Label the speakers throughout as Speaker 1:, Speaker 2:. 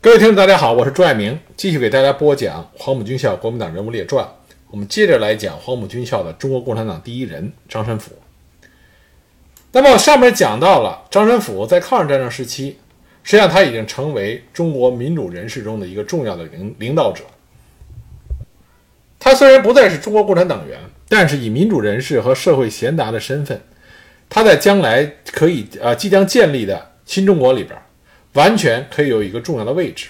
Speaker 1: 各位听众，大家好，我是朱爱明，继续给大家播讲黄埔军校国民党人物列传。我们接着来讲黄埔军校的中国共产党第一人张申府。那么我上面讲到了张申府在抗日战争时期，实际上他已经成为中国民主人士中的一个重要的领领导者。他虽然不再是中国共产党员，但是以民主人士和社会贤达的身份，他在将来可以呃即将建立的新中国里边。完全可以有一个重要的位置。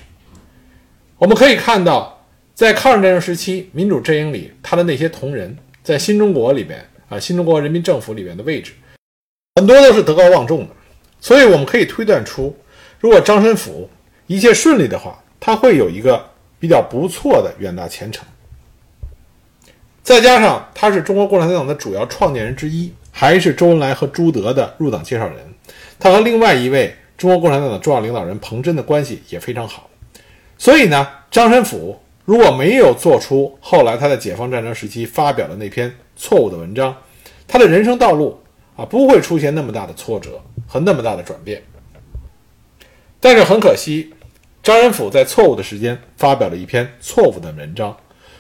Speaker 1: 我们可以看到，在抗日战争时期，民主阵营里他的那些同仁，在新中国里边啊，新中国人民政府里边的位置，很多都是德高望重的。所以我们可以推断出，如果张申府一切顺利的话，他会有一个比较不错的远大前程。再加上他是中国共产党的主要创建人之一，还是周恩来和朱德的入党介绍人，他和另外一位。中国共产党的重要领导人彭真的关系也非常好，所以呢，张申府如果没有做出后来他在解放战争时期发表的那篇错误的文章，他的人生道路啊不会出现那么大的挫折和那么大的转变。但是很可惜，张申府在错误的时间发表了一篇错误的文章，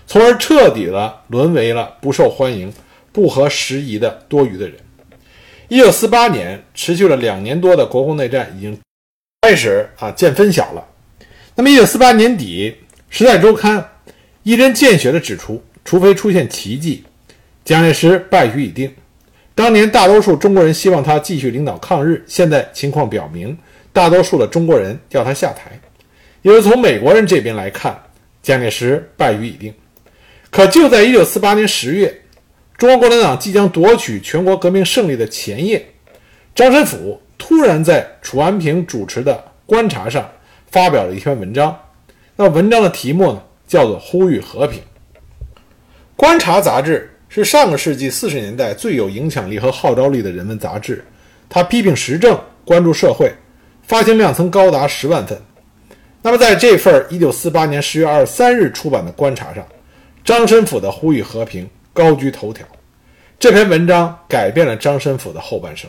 Speaker 1: 从而彻底的沦为了不受欢迎、不合时宜的多余的人。一九四八年，持续了两年多的国共内战已经开始啊见分晓了。那么，一九四八年底，《时代周刊》一针见血地指出，除非出现奇迹，蒋介石败局已定。当年大多数中国人希望他继续领导抗日，现在情况表明，大多数的中国人要他下台。因为从美国人这边来看，蒋介石败局已定。可就在一九四八年十月。中国共产党即将夺取全国革命胜利的前夜，张申府突然在楚安平主持的《观察》上发表了一篇文章。那文章的题目呢，叫做《呼吁和平》。《观察》杂志是上个世纪四十年代最有影响力和号召力的人文杂志。它批评时政，关注社会，发行量曾高达十万份。那么，在这份一九四八年十月二十三日出版的《观察》上，张申府的呼吁和平。高居头条，这篇文章改变了张申府的后半生。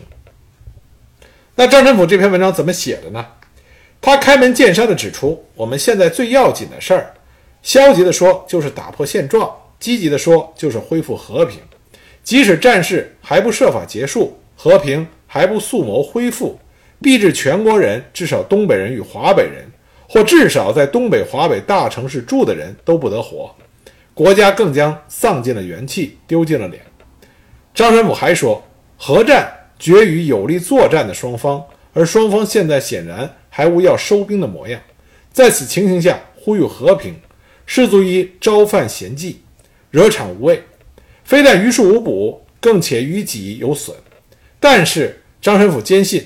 Speaker 1: 那张申府这篇文章怎么写的呢？他开门见山地指出，我们现在最要紧的事儿，消极的说就是打破现状，积极的说就是恢复和平。即使战事还不设法结束，和平还不速谋恢复，必致全国人，至少东北人与华北人，或至少在东北、华北大城市住的人都不得活。国家更将丧尽了元气，丢尽了脸。张神甫还说，和战决于有力作战的双方，而双方现在显然还无要收兵的模样。在此情形下，呼吁和平，是足以招犯嫌忌，惹场无畏，非但于事无补，更且于己有损。但是张神甫坚信，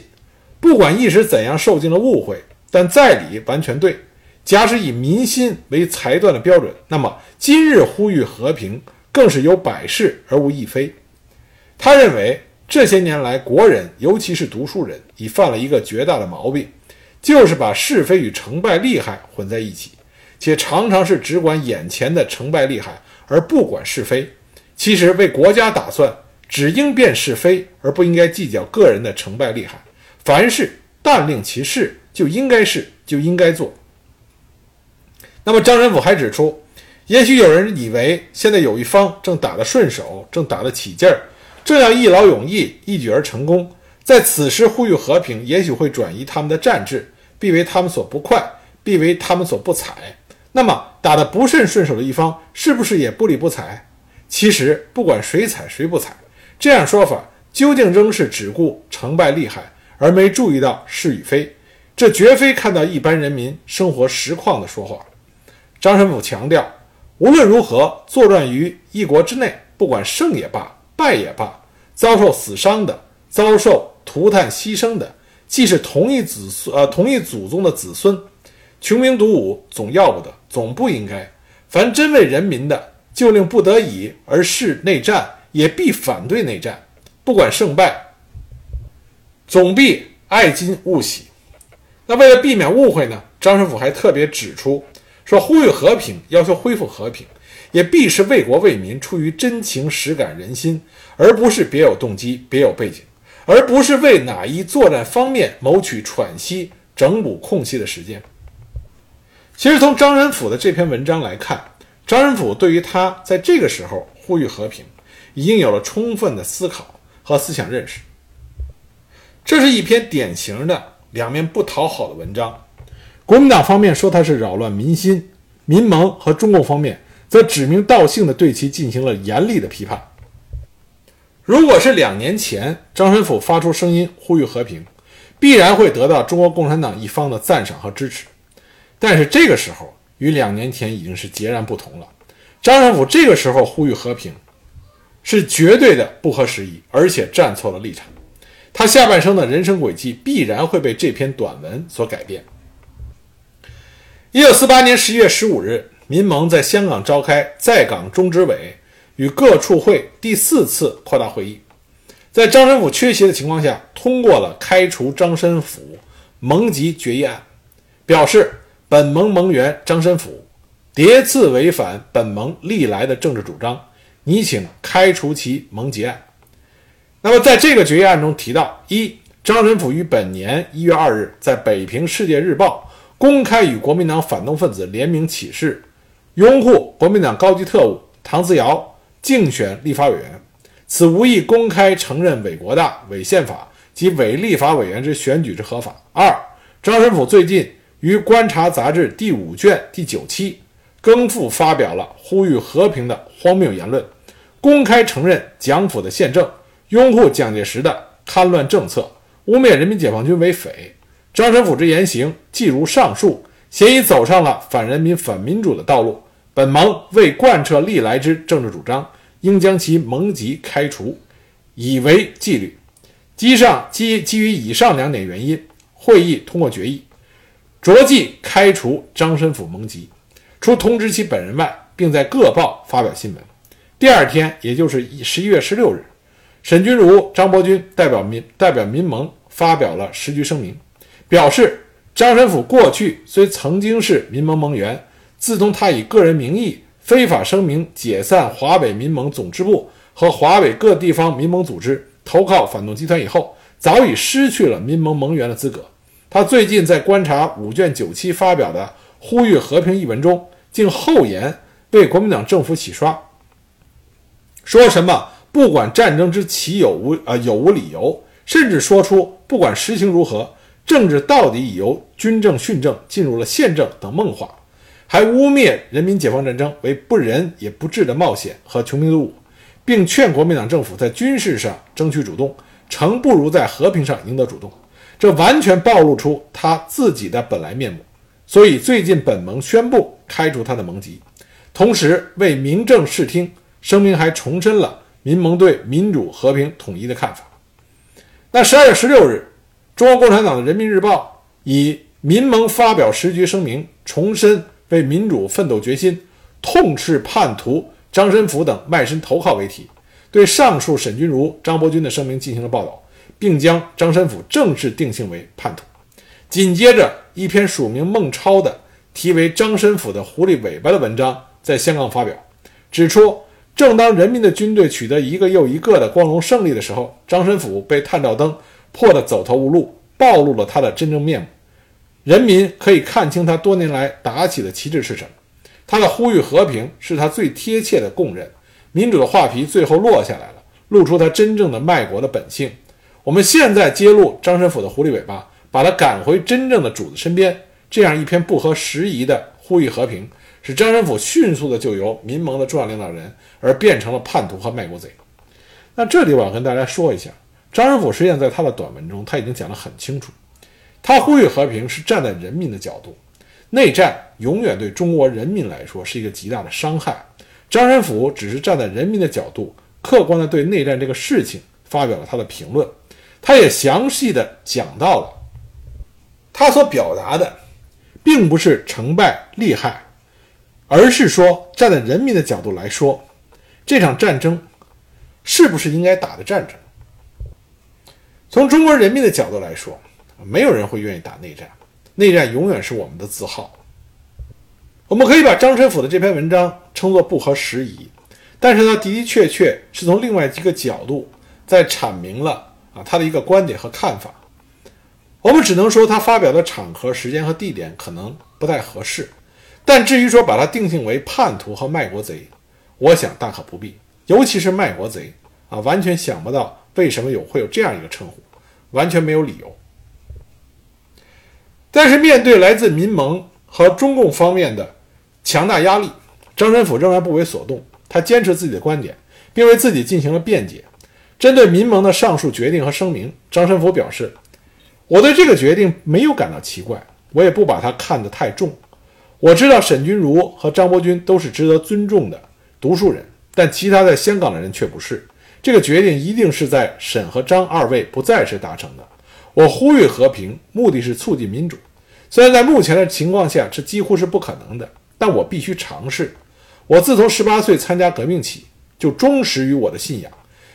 Speaker 1: 不管一时怎样受尽了误会，但在理完全对。假使以民心为裁断的标准，那么今日呼吁和平，更是有百事而无一非。他认为这些年来，国人尤其是读书人，已犯了一个绝大的毛病，就是把是非与成败利害混在一起，且常常是只管眼前的成败利害，而不管是非。其实为国家打算，只应辨是非，而不应该计较个人的成败利害。凡事但令其事，就应该是，就应该做。那么张申府还指出，也许有人以为现在有一方正打得顺手，正打得起劲儿，这样一劳永逸、一举而成功，在此时呼吁和平，也许会转移他们的战志，必为他们所不快，必为他们所不采。那么打得不甚顺手的一方，是不是也不理不睬？其实不管谁采谁不采，这样说法究竟仍是只顾成败利害，而没注意到是与非。这绝非看到一般人民生活实况的说话。张申府强调，无论如何作战于一国之内，不管胜也罢，败也罢，遭受死伤的，遭受涂炭牺牲的，既是同一子孙，呃，同一祖宗的子孙，穷兵黩武总要不得，总不应该。凡真为人民的，就令不得已而是内战，也必反对内战。不管胜败，总必爱今勿喜。那为了避免误会呢？张申府还特别指出。说呼吁和平，要求恢复和平，也必是为国为民，出于真情实感人心，而不是别有动机、别有背景，而不是为哪一作战方面谋取喘息、整补空隙的时间。其实从张仁甫的这篇文章来看，张仁甫对于他在这个时候呼吁和平，已经有了充分的思考和思想认识。这是一篇典型的两面不讨好的文章。国民党方面说他是扰乱民心，民盟和中共方面则指名道姓地对其进行了严厉的批判。如果是两年前张申府发出声音呼吁和平，必然会得到中国共产党一方的赞赏和支持。但是这个时候与两年前已经是截然不同了。张申府这个时候呼吁和平，是绝对的不合时宜，而且站错了立场。他下半生的人生轨迹必然会被这篇短文所改变。一九四八年十一月十五日，民盟在香港召开在港中执委与各处会第四次扩大会议，在张申府缺席的情况下，通过了开除张申府盟籍决议案，表示本盟盟员张申府迭次违反本盟历来的政治主张，拟请开除其盟籍案。那么，在这个决议案中提到：一，张申府于本年一月二日在北平《世界日报》公开与国民党反动分子联名起事，拥护国民党高级特务唐自尧竞选立法委员，此无意公开承认伪国大、伪宪法及伪立法委员之选举之合法。二，张申府最近于《观察》杂志第五卷第九期更复发表了呼吁和平的荒谬言论，公开承认蒋府的宪政。拥护蒋介石的戡乱政策，污蔑人民解放军为匪。张申府之言行，既如上述，显已走上了反人民、反民主的道路。本盟为贯彻历来之政治主张，应将其盟籍开除，以为纪律。基上基基于以上两点原因，会议通过决议，着即开除张申府盟籍，除通知其本人外，并在各报发表新闻。第二天，也就是十一月十六日。沈钧儒、张伯钧代表民代表民盟发表了时局声明，表示张申府过去虽曾经是民盟盟员，自从他以个人名义非法声明解散华北民盟总支部和华北各地方民盟组织，投靠反动集团以后，早已失去了民盟盟员的资格。他最近在观察五卷九期发表的呼吁和平一文中，竟厚颜为国民党政府洗刷，说什么？不管战争之起有无啊有无理由，甚至说出不管实情如何，政治到底已由军政训政进入了宪政等梦话，还污蔑人民解放战争为不仁也不智的冒险和穷兵黩武，并劝国民党政府在军事上争取主动，诚不如在和平上赢得主动。这完全暴露出他自己的本来面目。所以最近本盟宣布开除他的盟籍，同时为明正视听，声明还重申了。民盟对民主和平统一的看法。那十二月十六日，中国共产党的《人民日报》以“民盟发表时局声明，重申为民主奋斗决心，痛斥叛徒张申府等卖身投靠”为题，对上述沈钧儒、张伯钧的声明进行了报道，并将张申府正式定性为叛徒。紧接着，一篇署名孟超的题为《张申府的狐狸尾巴》的文章在香港发表，指出。正当人民的军队取得一个又一个的光荣胜利的时候，张申府被探照灯破得走投无路，暴露了他的真正面目。人民可以看清他多年来打起的旗帜是什么。他的呼吁和平是他最贴切的供认。民主的画皮最后落下来了，露出他真正的卖国的本性。我们现在揭露张申府的狐狸尾巴，把他赶回真正的主子身边。这样一篇不合时宜的呼吁和平。使张申府迅速的就由民盟的重要领导人，而变成了叛徒和卖国贼。那这里我要跟大家说一下，张申府实际上在他的短文中，他已经讲得很清楚，他呼吁和平是站在人民的角度，内战永远对中国人民来说是一个极大的伤害。张申府只是站在人民的角度，客观的对内战这个事情发表了他的评论，他也详细的讲到了他所表达的，并不是成败利害。而是说，站在人民的角度来说，这场战争是不是应该打的战争？从中国人民的角度来说，没有人会愿意打内战，内战永远是我们的自豪。我们可以把张申府的这篇文章称作不合时宜，但是呢，的的确确是从另外一个角度在阐明了啊他的一个观点和看法。我们只能说他发表的场合、时间和地点可能不太合适。但至于说把他定性为叛徒和卖国贼，我想大可不必。尤其是卖国贼啊，完全想不到为什么有会有这样一个称呼，完全没有理由。但是面对来自民盟和中共方面的强大压力，张申府仍然不为所动。他坚持自己的观点，并为自己进行了辩解。针对民盟的上述决定和声明，张申府表示：“我对这个决定没有感到奇怪，我也不把它看得太重。我知道沈钧儒和张伯钧都是值得尊重的读书人，但其他在香港的人却不是。这个决定一定是在沈和张二位不在时达成的。我呼吁和平，目的是促进民主。虽然在目前的情况下，这几乎是不可能的，但我必须尝试。”我自从十八岁参加革命起，就忠实于我的信仰。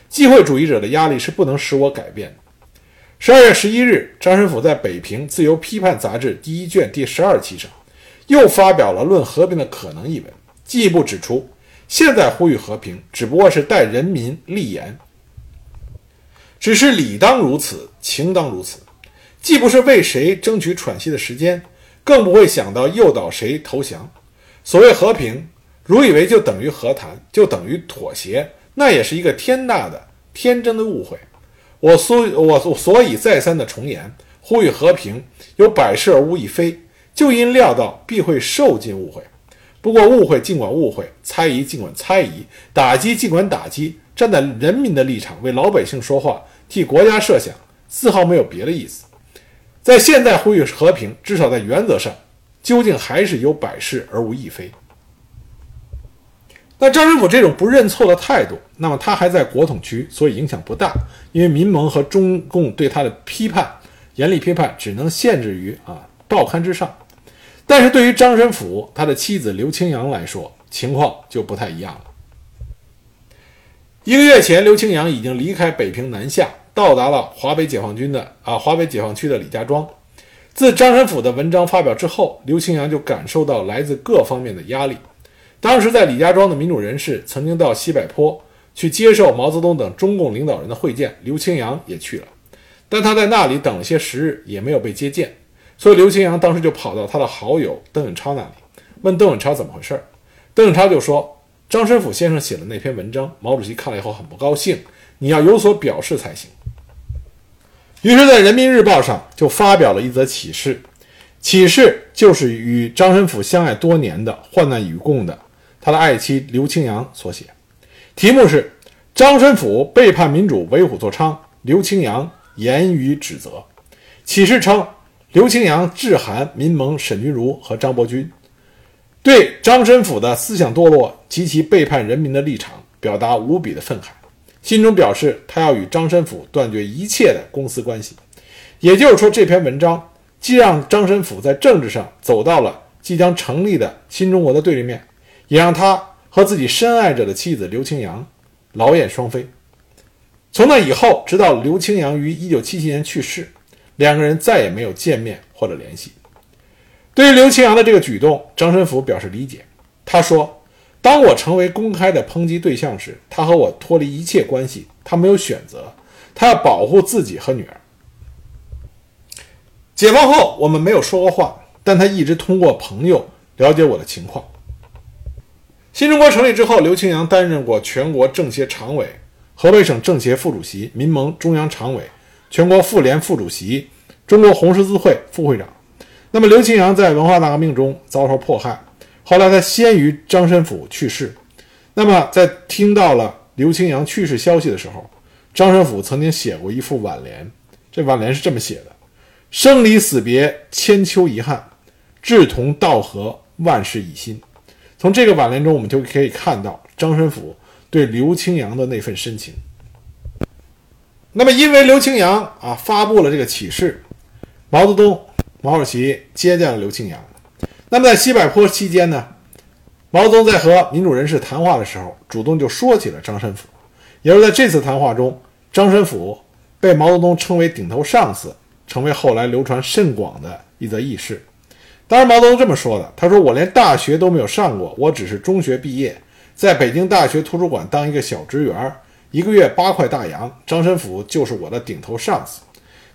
Speaker 1: 机会主义者的压力是不能使我改变的。十二月十一日，张申府在《北平自由批判》杂志第一卷第十二期上，又发表了《论和平的可能》一文，进一步指出，现在呼吁和平只不过是代人民立言，只是理当如此，情当如此，既不是为谁争取喘息的时间，更不会想到诱导谁投降。所谓和平。如以为就等于和谈，就等于妥协，那也是一个天大的天真的误会。我所我所以再三的重言，呼吁和平，有百事而无一非，就因料到必会受尽误会。不过误会尽管误会，猜疑尽管猜疑，打击尽管打击，站在人民的立场为老百姓说话，替国家设想，丝毫没有别的意思。在现在呼吁和平，至少在原则上，究竟还是有百事而无一非。那张申府这种不认错的态度，那么他还在国统区，所以影响不大，因为民盟和中共对他的批判，严厉批判，只能限制于啊报刊之上。但是对于张申府他的妻子刘清扬来说，情况就不太一样了。一个月前，刘清扬已经离开北平南下，到达了华北解放军的啊华北解放区的李家庄。自张申府的文章发表之后，刘清扬就感受到来自各方面的压力。当时在李家庄的民主人士曾经到西柏坡去接受毛泽东等中共领导人的会见，刘清扬也去了，但他在那里等了些时日，也没有被接见，所以刘清扬当时就跑到他的好友邓颖超那里，问邓颖超怎么回事邓颖超就说：“张申府先生写的那篇文章，毛主席看了以后很不高兴，你要有所表示才行。”于是，在人民日报上就发表了一则启事，启事就是与张申府相爱多年的患难与共的。他的爱妻刘清扬所写，题目是“张申府背叛民主，为虎作伥”。刘清扬言语指责。启事称，刘清扬致函民盟沈钧儒和张伯钧，对张申府的思想堕落及其背叛人民的立场表达无比的愤慨，心中表示他要与张申府断绝一切的公私关系。也就是说，这篇文章既让张申府在政治上走到了即将成立的新中国的对立面。也让他和自己深爱着的妻子刘清扬劳燕双飞。从那以后，直到刘清扬于1977年去世，两个人再也没有见面或者联系。对于刘清扬的这个举动，张申府表示理解。他说：“当我成为公开的抨击对象时，他和我脱离一切关系，他没有选择，他要保护自己和女儿。解放后，我们没有说过话，但他一直通过朋友了解我的情况。”新中国成立之后，刘清扬担任过全国政协常委、河北省政协副主席、民盟中央常委、全国妇联副主席、中国红十字会副会长。那么，刘清扬在文化大革命中遭受迫害，后来他先于张申府去世。那么，在听到了刘清扬去世消息的时候，张申府曾经写过一副挽联，这挽联是这么写的：“生离死别，千秋遗憾；志同道合，万事一心。”从这个挽联中，我们就可以看到张申府对刘清扬的那份深情。那么，因为刘清扬啊发布了这个启事，毛泽东、毛主席接见了刘清扬。那么，在西柏坡期间呢，毛泽东在和民主人士谈话的时候，主动就说起了张申府。也是在这次谈话中，张申府被毛泽东称为顶头上司，成为后来流传甚广的一则轶事。当然，毛泽东这么说的。他说：“我连大学都没有上过，我只是中学毕业，在北京大学图书馆当一个小职员，一个月八块大洋。张申府就是我的顶头上司。”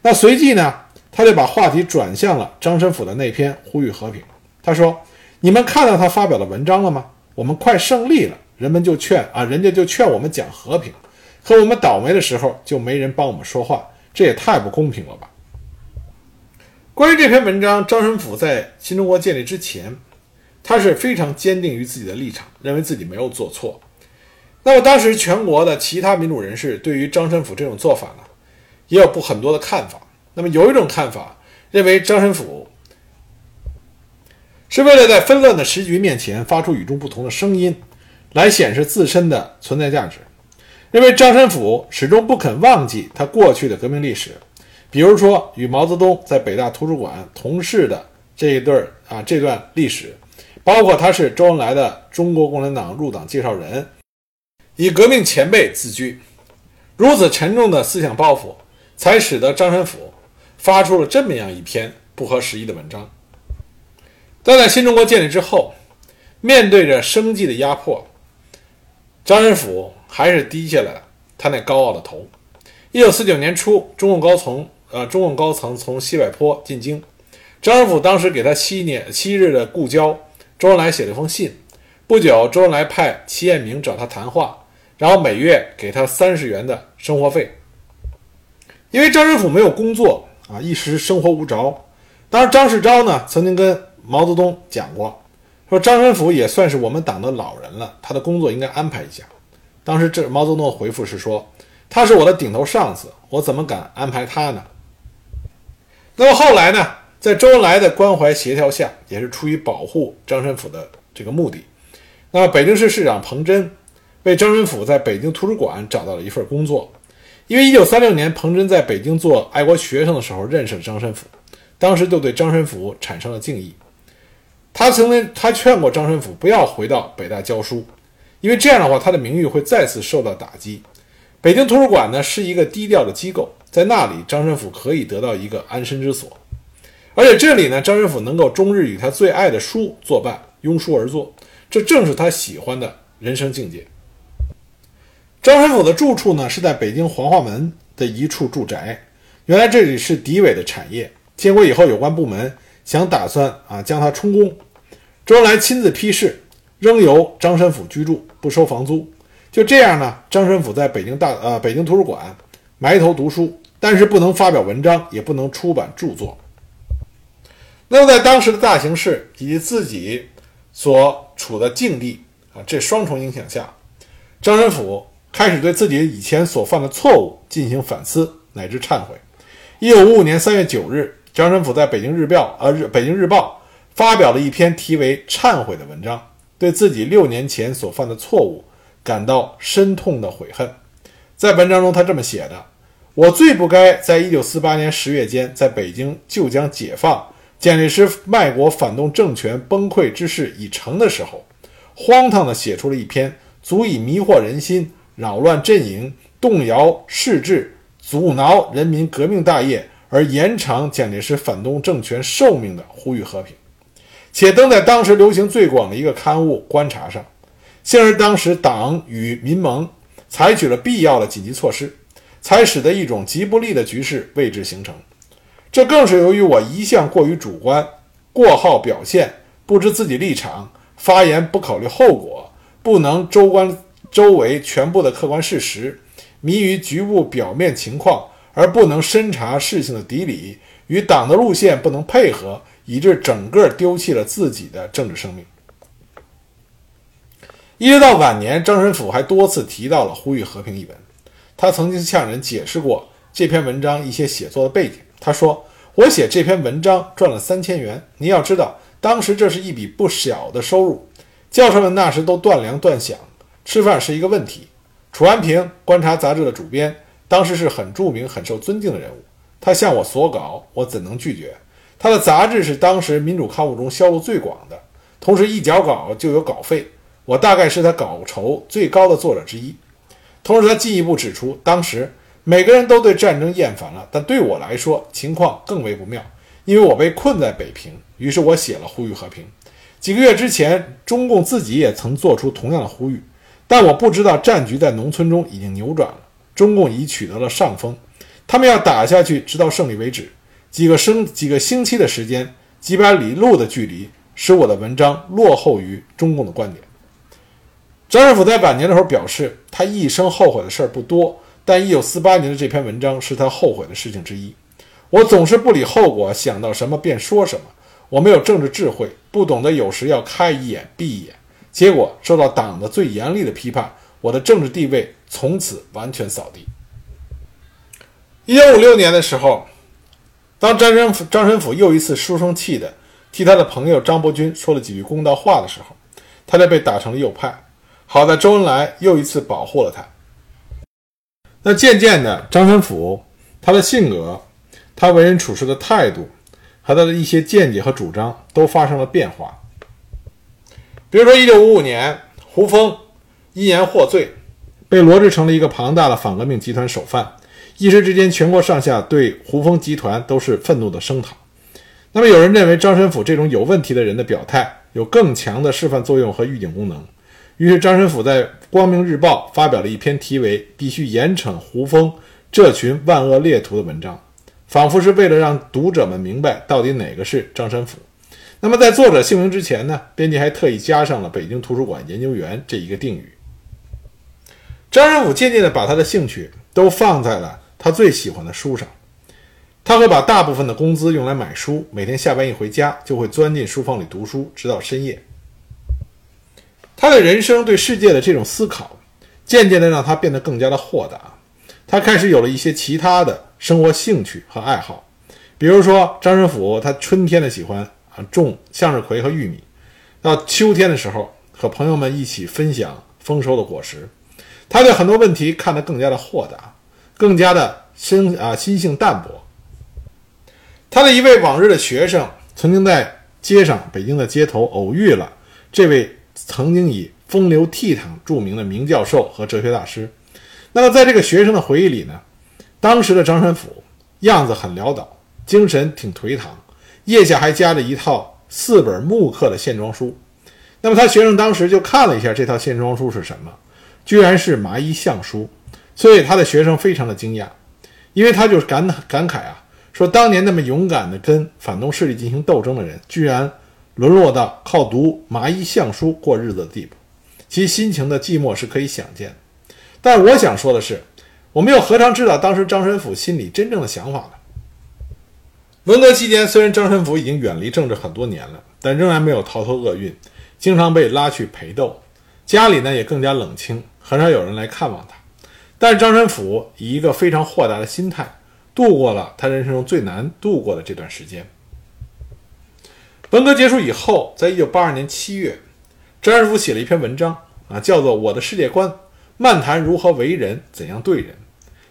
Speaker 1: 那随即呢，他就把话题转向了张申府的那篇呼吁和平。他说：“你们看到他发表的文章了吗？我们快胜利了，人们就劝啊，人家就劝我们讲和平，可我们倒霉的时候就没人帮我们说话，这也太不公平了吧！关于这篇文章，张申府在新中国建立之前，他是非常坚定于自己的立场，认为自己没有做错。那么当时全国的其他民主人士对于张申府这种做法呢，也有不很多的看法。那么有一种看法认为张申府是为了在纷乱的时局面前发出与众不同的声音，来显示自身的存在价值。认为张申府始终不肯忘记他过去的革命历史，比如说与毛泽东在北大图书馆同事的这一对儿啊这段历史，包括他是周恩来的中国共产党入党介绍人。以革命前辈自居，如此沉重的思想抱负，才使得张申府发出了这么样一篇不合时宜的文章。但在新中国建立之后，面对着生计的压迫，张申府还是低下了他那高傲的头。一九四九年初，中共高层呃中共高层从西柏坡进京，张申府当时给他七年七日的故交周恩来写了一封信。不久，周恩来派齐彦明找他谈话。然后每月给他三十元的生活费，因为张申府没有工作啊，一时生活无着。当时张世钊呢曾经跟毛泽东讲过，说张申府也算是我们党的老人了，他的工作应该安排一下。当时这毛泽东的回复是说，他是我的顶头上司，我怎么敢安排他呢？那么后来呢，在周恩来的关怀协调下，也是出于保护张申府的这个目的，那么北京市市长彭真。为张申府在北京图书馆找到了一份工作，因为1936年彭真在北京做爱国学生的时候认识了张申府，当时就对张申府产生了敬意。他曾经他劝过张申府不要回到北大教书，因为这样的话他的名誉会再次受到打击。北京图书馆呢是一个低调的机构，在那里张申府可以得到一个安身之所，而且这里呢张申府能够终日与他最爱的书作伴，拥书而坐，这正是他喜欢的人生境界。张申府的住处呢是在北京黄化门的一处住宅。原来这里是敌伪的产业，建国以后有关部门想打算啊将它充公。周恩来亲自批示，仍由张申府居住，不收房租。就这样呢，张申府在北京大呃北京图书馆埋头读书，但是不能发表文章，也不能出版著作。那么在当时的大形势以及自己所处的境地啊这双重影响下，张申府。开始对自己以前所犯的错误进行反思乃至忏悔。一九五五年三月九日，张申府在北京日报呃日北京日报发表了一篇题为《忏悔》的文章，对自己六年前所犯的错误感到深痛的悔恨。在文章中，他这么写的：“我最不该在一九四八年十月间，在北京就将解放、蒋介石卖国反动政权崩溃之势已成的时候，荒唐地写出了一篇足以迷惑人心。”扰乱阵营、动摇士志、阻挠人民革命大业，而延长蒋介石反动政权寿命的呼吁和平，且登在当时流行最广的一个刊物《观察》上。幸而当时党与民盟采取了必要的紧急措施，才使得一种极不利的局势为之形成。这更是由于我一向过于主观，过好表现，不知自己立场，发言不考虑后果，不能周观。周围全部的客观事实，迷于局部表面情况，而不能深察事情的底里，与党的路线不能配合，以致整个丢弃了自己的政治生命。一直到晚年，张申府还多次提到了呼吁和平一文。他曾经向人解释过这篇文章一些写作的背景。他说：“我写这篇文章赚了三千元。你要知道，当时这是一笔不小的收入。教授们那时都断粮断饷。”吃饭是一个问题。楚安平，《观察》杂志的主编，当时是很著名、很受尊敬的人物。他向我索稿，我怎能拒绝？他的杂志是当时民主刊物中销路最广的，同时一交稿就有稿费。我大概是他稿酬最高的作者之一。同时，他进一步指出，当时每个人都对战争厌烦了，但对我来说情况更为不妙，因为我被困在北平。于是我写了呼吁和平。几个月之前，中共自己也曾做出同样的呼吁。但我不知道战局在农村中已经扭转了，中共已取得了上风，他们要打下去，直到胜利为止。几个生几个星期的时间，几百里路的距离，使我的文章落后于中共的观点。张申府在晚年的时候表示，他一生后悔的事儿不多，但1948年的这篇文章是他后悔的事情之一。我总是不理后果，想到什么便说什么。我没有政治智慧，不懂得有时要开一眼闭一眼，结果受到党的最严厉的批判，我的政治地位从此完全扫地。1956年的时候，当张申府张申府又一次书生气的替他的朋友张伯钧说了几句公道话的时候，他就被打成了右派。好在周恩来又一次保护了他。那渐渐的，张申府他的性格、他为人处事的态度和他的一些见解和主张都发生了变化。比如说，一九五五年，胡风因言获罪，被罗织成了一个庞大的反革命集团首犯。一时之间，全国上下对胡风集团都是愤怒的声讨。那么，有人认为张申府这种有问题的人的表态有更强的示范作用和预警功能。于是，张申府在《光明日报》发表了一篇题为“必须严惩胡风这群万恶劣徒”的文章，仿佛是为了让读者们明白到底哪个是张申府。那么，在作者姓名之前呢，编辑还特意加上了“北京图书馆研究员”这一个定语。张仁甫渐渐地把他的兴趣都放在了他最喜欢的书上，他会把大部分的工资用来买书，每天下班一回家就会钻进书房里读书，直到深夜。他的人生对世界的这种思考，渐渐地让他变得更加的豁达。他开始有了一些其他的生活兴趣和爱好，比如说张仁甫，他春天的喜欢啊种向日葵和玉米，到秋天的时候和朋友们一起分享丰收的果实。他对很多问题看得更加的豁达，更加的心啊心性淡泊。他的一位往日的学生曾经在街上，北京的街头偶遇了这位。曾经以风流倜傥著名的名教授和哲学大师，那么在这个学生的回忆里呢，当时的张申府样子很潦倒，精神挺颓唐，腋下还夹着一套四本木刻的线装书。那么他学生当时就看了一下这套线装书是什么，居然是麻衣相书，所以他的学生非常的惊讶，因为他就是感感慨啊，说当年那么勇敢的跟反动势力进行斗争的人，居然。沦落到靠读麻衣相书过日子的地步，其心情的寂寞是可以想见。但我想说的是，我们又何尝知道当时张申府心里真正的想法呢？文革期间，虽然张申府已经远离政治很多年了，但仍然没有逃脱厄运，经常被拉去陪斗，家里呢也更加冷清，很少有人来看望他。但是张申府以一个非常豁达的心态，度过了他人生中最难度过的这段时间。文革结束以后，在一九八二年七月，张申府写了一篇文章啊，叫做《我的世界观》，漫谈如何为人，怎样对人。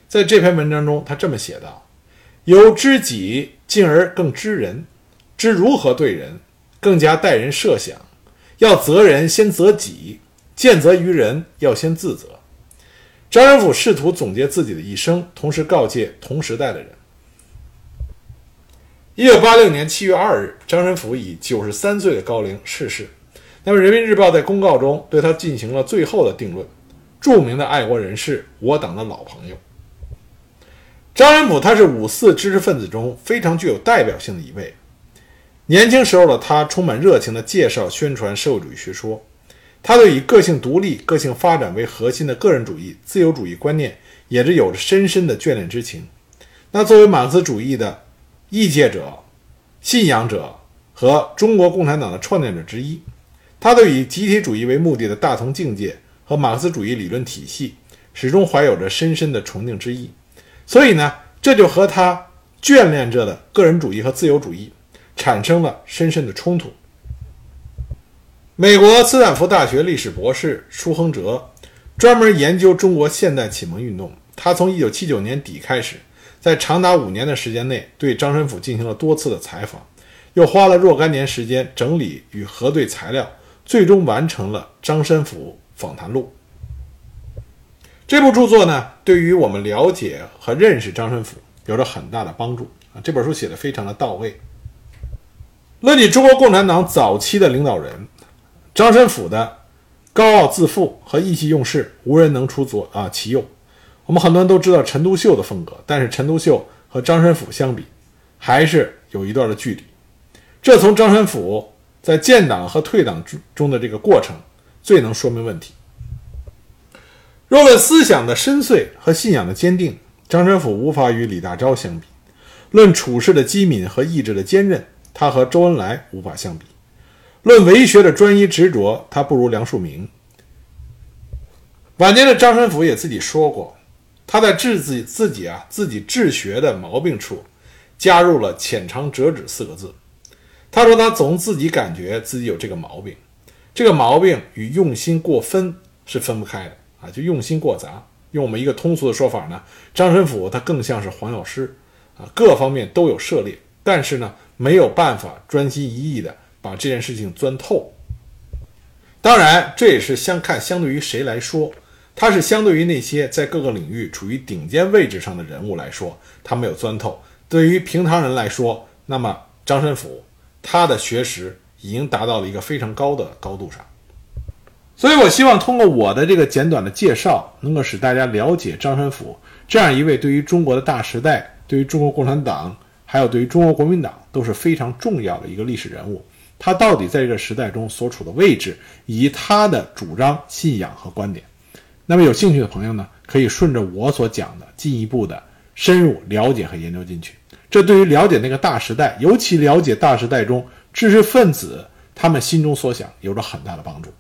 Speaker 1: 在这篇文章中，他这么写道：“由知己，进而更知人，知如何对人，更加待人设想。要责人，先责己；见责于人，要先自责。”张仁甫试图总结自己的一生，同时告诫同时代的人。一九八六年七月二日，张仁甫以九十三岁的高龄逝世。那么，《人民日报》在公告中对他进行了最后的定论。著名的爱国人士，我党的老朋友张申府，他是五四知识分子中非常具有代表性的一位。年轻时候的他，充满热情地介绍、宣传社会主义学说。他对以个性独立、个性发展为核心的个人主义、自由主义观念，也是有着深深的眷恋之情。那作为马克思主义的，异界者、信仰者和中国共产党的创建者之一，他对以集体主义为目的的大同境界和马克思主义理论体系始终怀有着深深的崇敬之意。所以呢，这就和他眷恋着的个人主义和自由主义产生了深深的冲突。美国斯坦福大学历史博士舒亨哲专门研究中国现代启蒙运动，他从1979年底开始。在长达五年的时间内，对张申府进行了多次的采访，又花了若干年时间整理与核对材料，最终完成了《张申府访谈录》。这部著作呢，对于我们了解和认识张申府有着很大的帮助啊！这本书写的非常的到位。论起中国共产党早期的领导人，张申府的高傲自负和意气用事，无人能出左啊其右。我们很多人都知道陈独秀的风格，但是陈独秀和张申府相比，还是有一段的距离。这从张申府在建党和退党之中的这个过程最能说明问题。若论思想的深邃和信仰的坚定，张申府无法与李大钊相比；论处事的机敏和意志的坚韧，他和周恩来无法相比；论为学的专一执着，他不如梁漱溟。晚年的张申府也自己说过，他在治自己自己啊自己治学的毛病处，加入了“浅尝辄止”四个字。他说他总自己感觉自己有这个毛病，这个毛病与用心过分是分不开的。啊，就用心过杂。用我们一个通俗的说法呢，张申府他更像是黄药师，啊，各方面都有涉猎，但是呢，没有办法专心一意的把这件事情钻透。当然，这也是相看相对于谁来说，他是相对于那些在各个领域处于顶尖位置上的人物来说，他没有钻透。对于平常人来说，那么张申府他的学识已经达到了一个非常高的高度上。所以，我希望通过我的这个简短的介绍，能够使大家了解张申府这样一位对于中国的大时代、对于中国共产党，还有对于中国国民党都是非常重要的一个历史人物。他到底在这个时代中所处的位置，以及他的主张、信仰和观点。那么，有兴趣的朋友呢，可以顺着我所讲的，进一步的深入了解和研究进去。这对于了解那个大时代，尤其了解大时代中知识分子他们心中所想，有着很大的帮助。